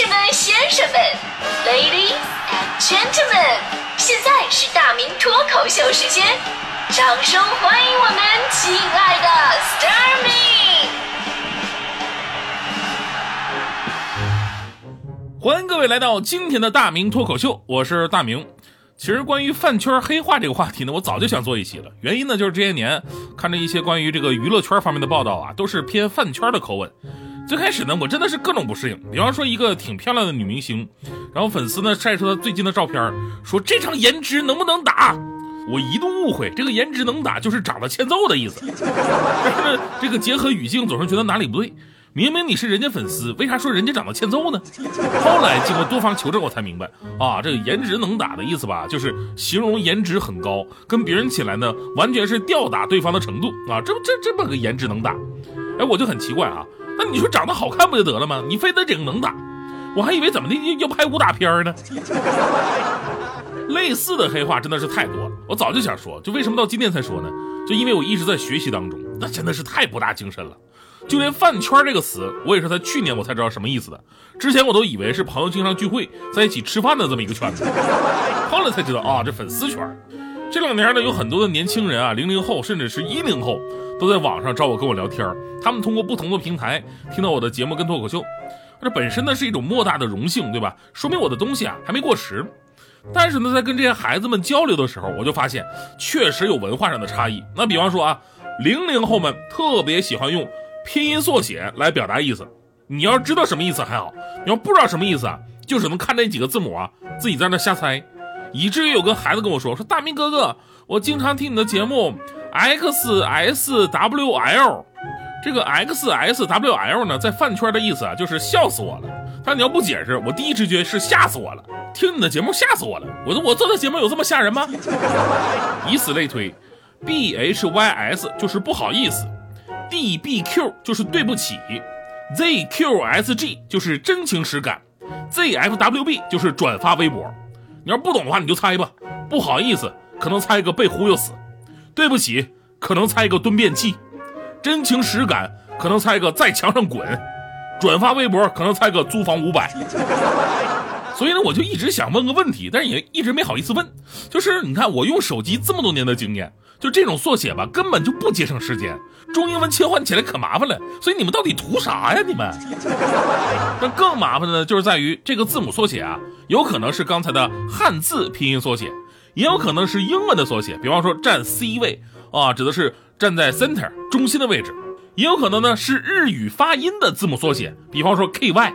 士们、先生们，Ladies and Gentlemen，现在是大明脱口秀时间，掌声欢迎我们亲爱的 s t a r m y 欢迎各位来到今天的大明脱口秀，我是大明。其实关于饭圈黑化这个话题呢，我早就想做一期了。原因呢，就是这些年看着一些关于这个娱乐圈方面的报道啊，都是偏饭圈的口吻。最开始呢，我真的是各种不适应。比方说一个挺漂亮的女明星，然后粉丝呢晒出她最近的照片，说这场颜值能不能打？我一度误会这个颜值能打就是长得欠揍的意思。但是，这个结合语境，总是觉得哪里不对。明明你是人家粉丝，为啥说人家长得欠揍呢？后来经过多方求证，我才明白啊，这个颜值能打的意思吧，就是形容颜值很高，跟别人起来呢，完全是吊打对方的程度啊，这不这这么个颜值能打？哎，我就很奇怪啊，那你说长得好看不就得了吗？你非得整能打？我还以为怎么的要拍武打片呢？类似的黑话真的是太多了，我早就想说，就为什么到今天才说呢？就因为我一直在学习当中，那真的是太博大精深了。就连饭圈这个词，我也是在去年我才知道什么意思的。之前我都以为是朋友经常聚会在一起吃饭的这么一个圈子，后来才知道啊，这粉丝圈。这两年呢，有很多的年轻人啊，零零后甚至是一零后，都在网上找我跟我聊天。他们通过不同的平台听到我的节目跟脱口秀，这本身呢是一种莫大的荣幸，对吧？说明我的东西啊还没过时。但是呢，在跟这些孩子们交流的时候，我就发现确实有文化上的差异。那比方说啊，零零后们特别喜欢用。拼音缩写来表达意思，你要知道什么意思还好，你要不知道什么意思啊，就只能看这几个字母啊，自己在那瞎猜，以至于有个孩子跟我说说大明哥哥，我经常听你的节目，X S W L，这个 X S W L 呢，在饭圈的意思啊，就是笑死我了。但你要不解释，我第一直觉是吓死我了，听你的节目吓死我了。我说我做的节目有这么吓人吗？以此类推，B H Y S 就是不好意思。D B Q 就是对不起，Z Q S G 就是真情实感，Z F W B 就是转发微博。你要不懂的话，你就猜吧。不好意思，可能猜一个被忽悠死；对不起，可能猜一个蹲便器；真情实感，可能猜个在墙上滚；转发微博，可能猜个租房五百。所以呢，我就一直想问个问题，但是也一直没好意思问。就是你看，我用手机这么多年的经验，就这种缩写吧，根本就不节省时间，中英文切换起来可麻烦了。所以你们到底图啥呀？你们？那更麻烦的呢，就是在于这个字母缩写啊，有可能是刚才的汉字拼音缩写，也有可能是英文的缩写，比方说站 C 位啊，指的是站在 center 中心的位置，也有可能呢是日语发音的字母缩写，比方说 KY。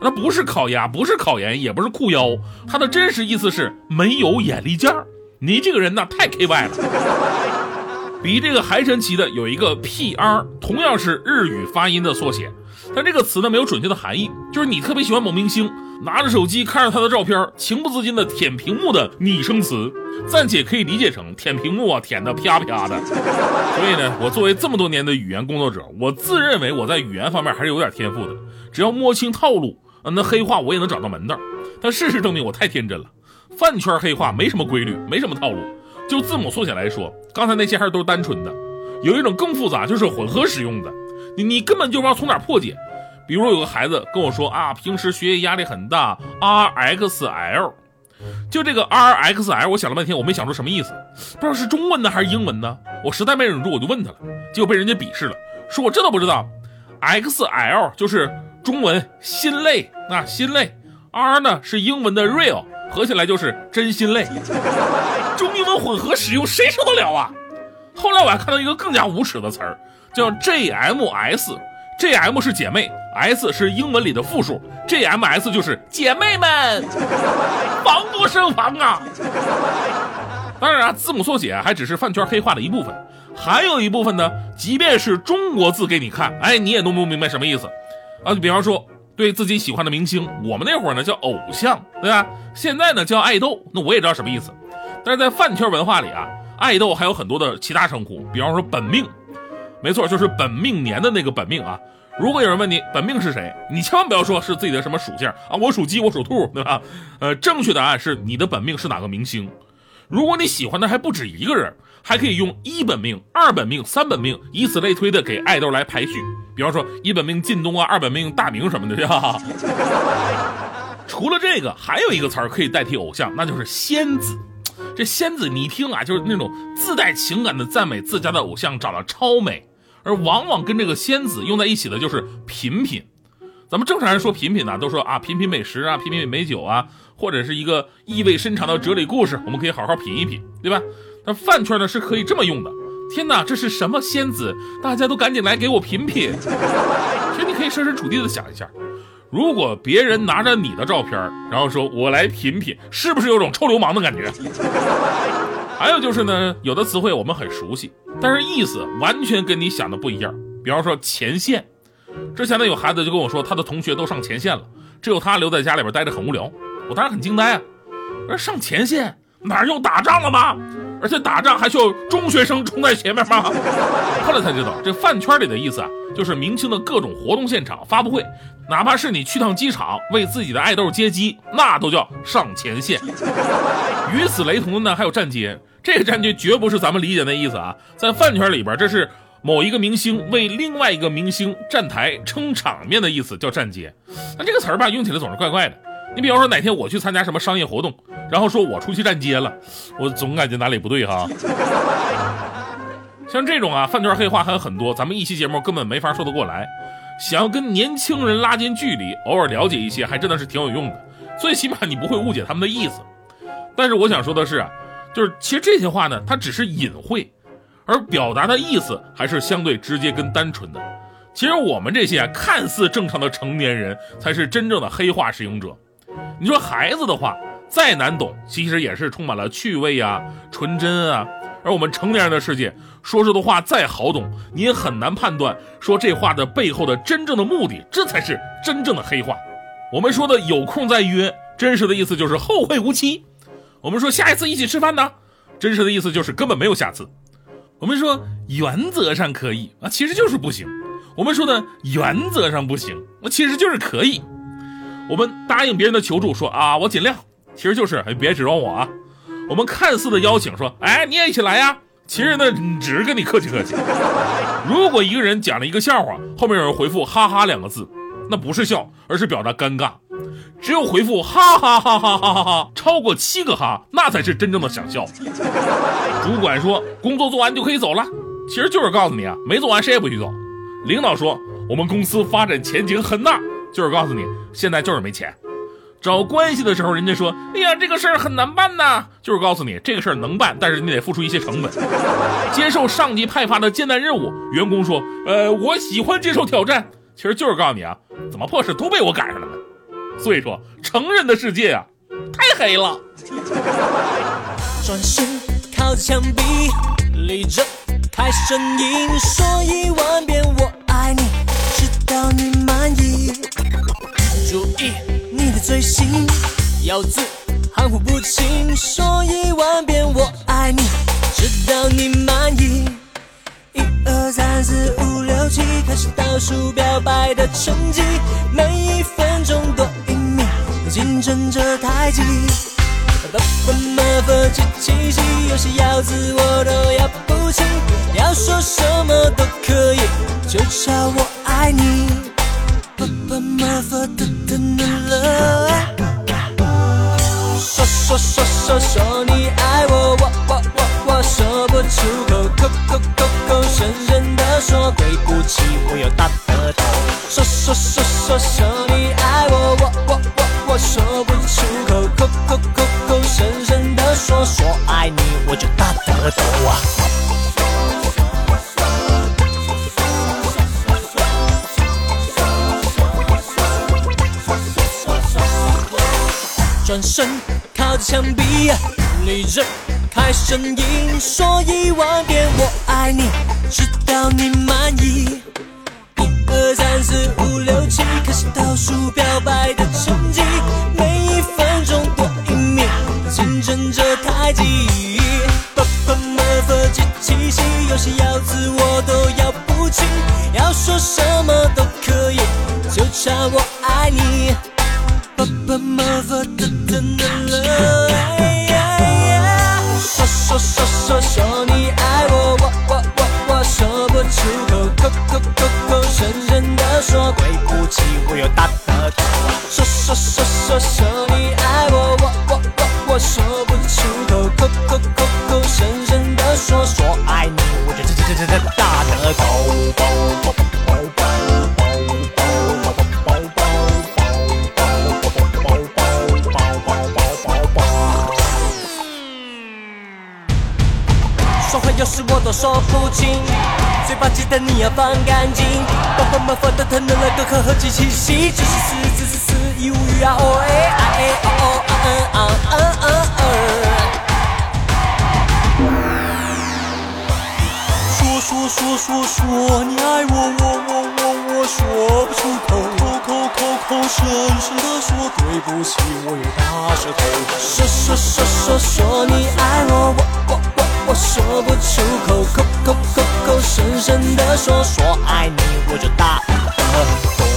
那不是烤鸭，不是烤盐，也不是裤腰，它的真实意思是没有眼力见儿。你这个人呢，太 K Y 了。比这个还神奇的有一个 P R，同样是日语发音的缩写，但这个词呢没有准确的含义，就是你特别喜欢某明星，拿着手机看着他的照片，情不自禁的舔屏幕的拟声词，暂且可以理解成舔屏幕啊，舔的啪啪的。所以呢，我作为这么多年的语言工作者，我自认为我在语言方面还是有点天赋的，只要摸清套路。那黑话我也能找到门道，但事实证明我太天真了。饭圈黑话没什么规律，没什么套路。就字母缩写来说，刚才那些还是都是单纯的，有一种更复杂，就是混合使用的。你你根本就不知道从哪破解。比如有个孩子跟我说啊，平时学业压力很大，R X L，就这个 R X L，我想了半天，我没想出什么意思，不知道是中文呢还是英文呢。我实在没忍住，我就问他了，结果被人家鄙视了，说我这都不知道，X L 就是。中文心累啊，心累，R 呢是英文的 real，合起来就是真心累。中英文混合使用，谁受得了啊？后来我还看到一个更加无耻的词儿，叫 JMS，JM 是姐妹，S 是英文里的复数，JMS 就是姐妹们，防不胜防啊。当然啊，字母缩写还只是饭圈黑话的一部分，还有一部分呢，即便是中国字给你看，哎，你也弄不明白什么意思。啊，就比方说对自己喜欢的明星，我们那会儿呢叫偶像，对吧？现在呢叫爱豆，那我也知道什么意思。但是在饭圈文化里啊，爱豆还有很多的其他称呼，比方说本命，没错，就是本命年的那个本命啊。如果有人问你本命是谁，你千万不要说是自己的什么属性啊，我属鸡，我属兔，对吧？呃，正确答案是你的本命是哪个明星。如果你喜欢的还不止一个人，还可以用一本命、二本命、三本命，以此类推的给爱豆来排序。比方说一本命靳东啊，二本命大明什么的，对吧。除了这个，还有一个词儿可以代替偶像，那就是仙子。这仙子，你一听啊，就是那种自带情感的赞美自家的偶像长得超美，而往往跟这个仙子用在一起的就是品品。咱们正常人说品品呢，都说啊品品美食啊，品品美酒啊，或者是一个意味深长的哲理故事，我们可以好好品一品，对吧？那饭圈呢是可以这么用的。天哪，这是什么仙子？大家都赶紧来给我品品。其实你可以设身处地的想一下，如果别人拿着你的照片，然后说我来品品，是不是有种臭流氓的感觉？还有就是呢，有的词汇我们很熟悉，但是意思完全跟你想的不一样。比方说前线，之前呢有孩子就跟我说，他的同学都上前线了，只有他留在家里边待着很无聊。我当时很惊呆啊，而上前线哪又打仗了吗？而且打仗还需要中学生冲在前面吗？后来才知道，这饭圈里的意思啊，就是明星的各种活动现场、发布会，哪怕是你去趟机场为自己的爱豆接机，那都叫上前线。与此雷同的呢，还有站街。这个站街绝不是咱们理解的意思啊，在饭圈里边，这是某一个明星为另外一个明星站台撑场面的意思，叫站街。那这个词儿吧，用起来总是怪怪的。你比方说哪天我去参加什么商业活动。然后说我出去站街了，我总感觉哪里不对哈。像这种啊饭圈黑话还有很多，咱们一期节目根本没法说得过来。想要跟年轻人拉近距离，偶尔了解一些，还真的是挺有用的。最起码你不会误解他们的意思。但是我想说的是啊，就是其实这些话呢，它只是隐晦，而表达的意思还是相对直接跟单纯的。其实我们这些看似正常的成年人，才是真正的黑话使用者。你说孩子的话。再难懂，其实也是充满了趣味啊、纯真啊。而我们成年人的世界，说出的话再好懂，你也很难判断说这话的背后的真正的目的，这才是真正的黑话。我们说的有空再约，真实的意思就是后会无期。我们说下一次一起吃饭呢，真实的意思就是根本没有下次。我们说原则上可以啊，其实就是不行。我们说的原则上不行，那其实就是可以。我们答应别人的求助，说啊，我尽量。其实就是，哎，别指望我啊！我们看似的邀请说，哎，你也一起来呀。其实呢，只是跟你客气客气。如果一个人讲了一个笑话，后面有人回复“哈哈”两个字，那不是笑，而是表达尴尬。只有回复“哈哈哈哈哈哈哈”超过七个哈，那才是真正的想笑。主管说工作做完就可以走了，其实就是告诉你啊，没做完谁也不许走。领导说我们公司发展前景很大，就是告诉你现在就是没钱。找关系的时候，人家说：“哎呀，这个事儿很难办呐。”就是告诉你这个事儿能办，但是你得付出一些成本。接受上级派发的艰难任务，员工说：“呃，我喜欢接受挑战。”其实就是告诉你啊，怎么破事都被我赶上了呢？所以说，成人的世界啊，太黑了。转身靠墙壁，立着开声音，说一万遍嘴型咬字含糊不清，说一万遍我爱你，直到你满意。一二三四五六七，开始倒数表白的成绩，每一分钟多一秒，竞争着太极。不不么不七七七，有些咬字我都咬不清，要说什么都可以，就叫我爱你。说说说说说你爱我，我我我我说不出口，口口口口声声的说，对不起，我有大舌头。说说说说说你爱我，我我我我说不出口，口口口口声声的说，说爱你我就大舌头啊。转身靠着墙壁，立着开声音，说一万遍我爱你，直到你满意。一二三四五六七，开始倒数表白的成绩，每一分钟多一秒，竞争着太极。爸爸妈妈七七七，有些咬字我都咬不清，要说什么都可以，就差我爱你。爸爸妈妈的等的了，说说说说说你爱我，我我我我说不出口，口口口口声声的说对不起，我又大舌头。说说说说说说话有时我都说不清，嘴巴记得你要放干净。把把把放的疼的那个可和机器吸，只是死只是死一无语啊哦哎啊哎哦哦啊嗯啊嗯嗯嗯。说说说说说你爱我，我我我我说不出口，口口口口声声的说对不起，我有大舌头。说说说说说你爱我，我我我说不出口，口口口口声声的说说爱你，我就大舌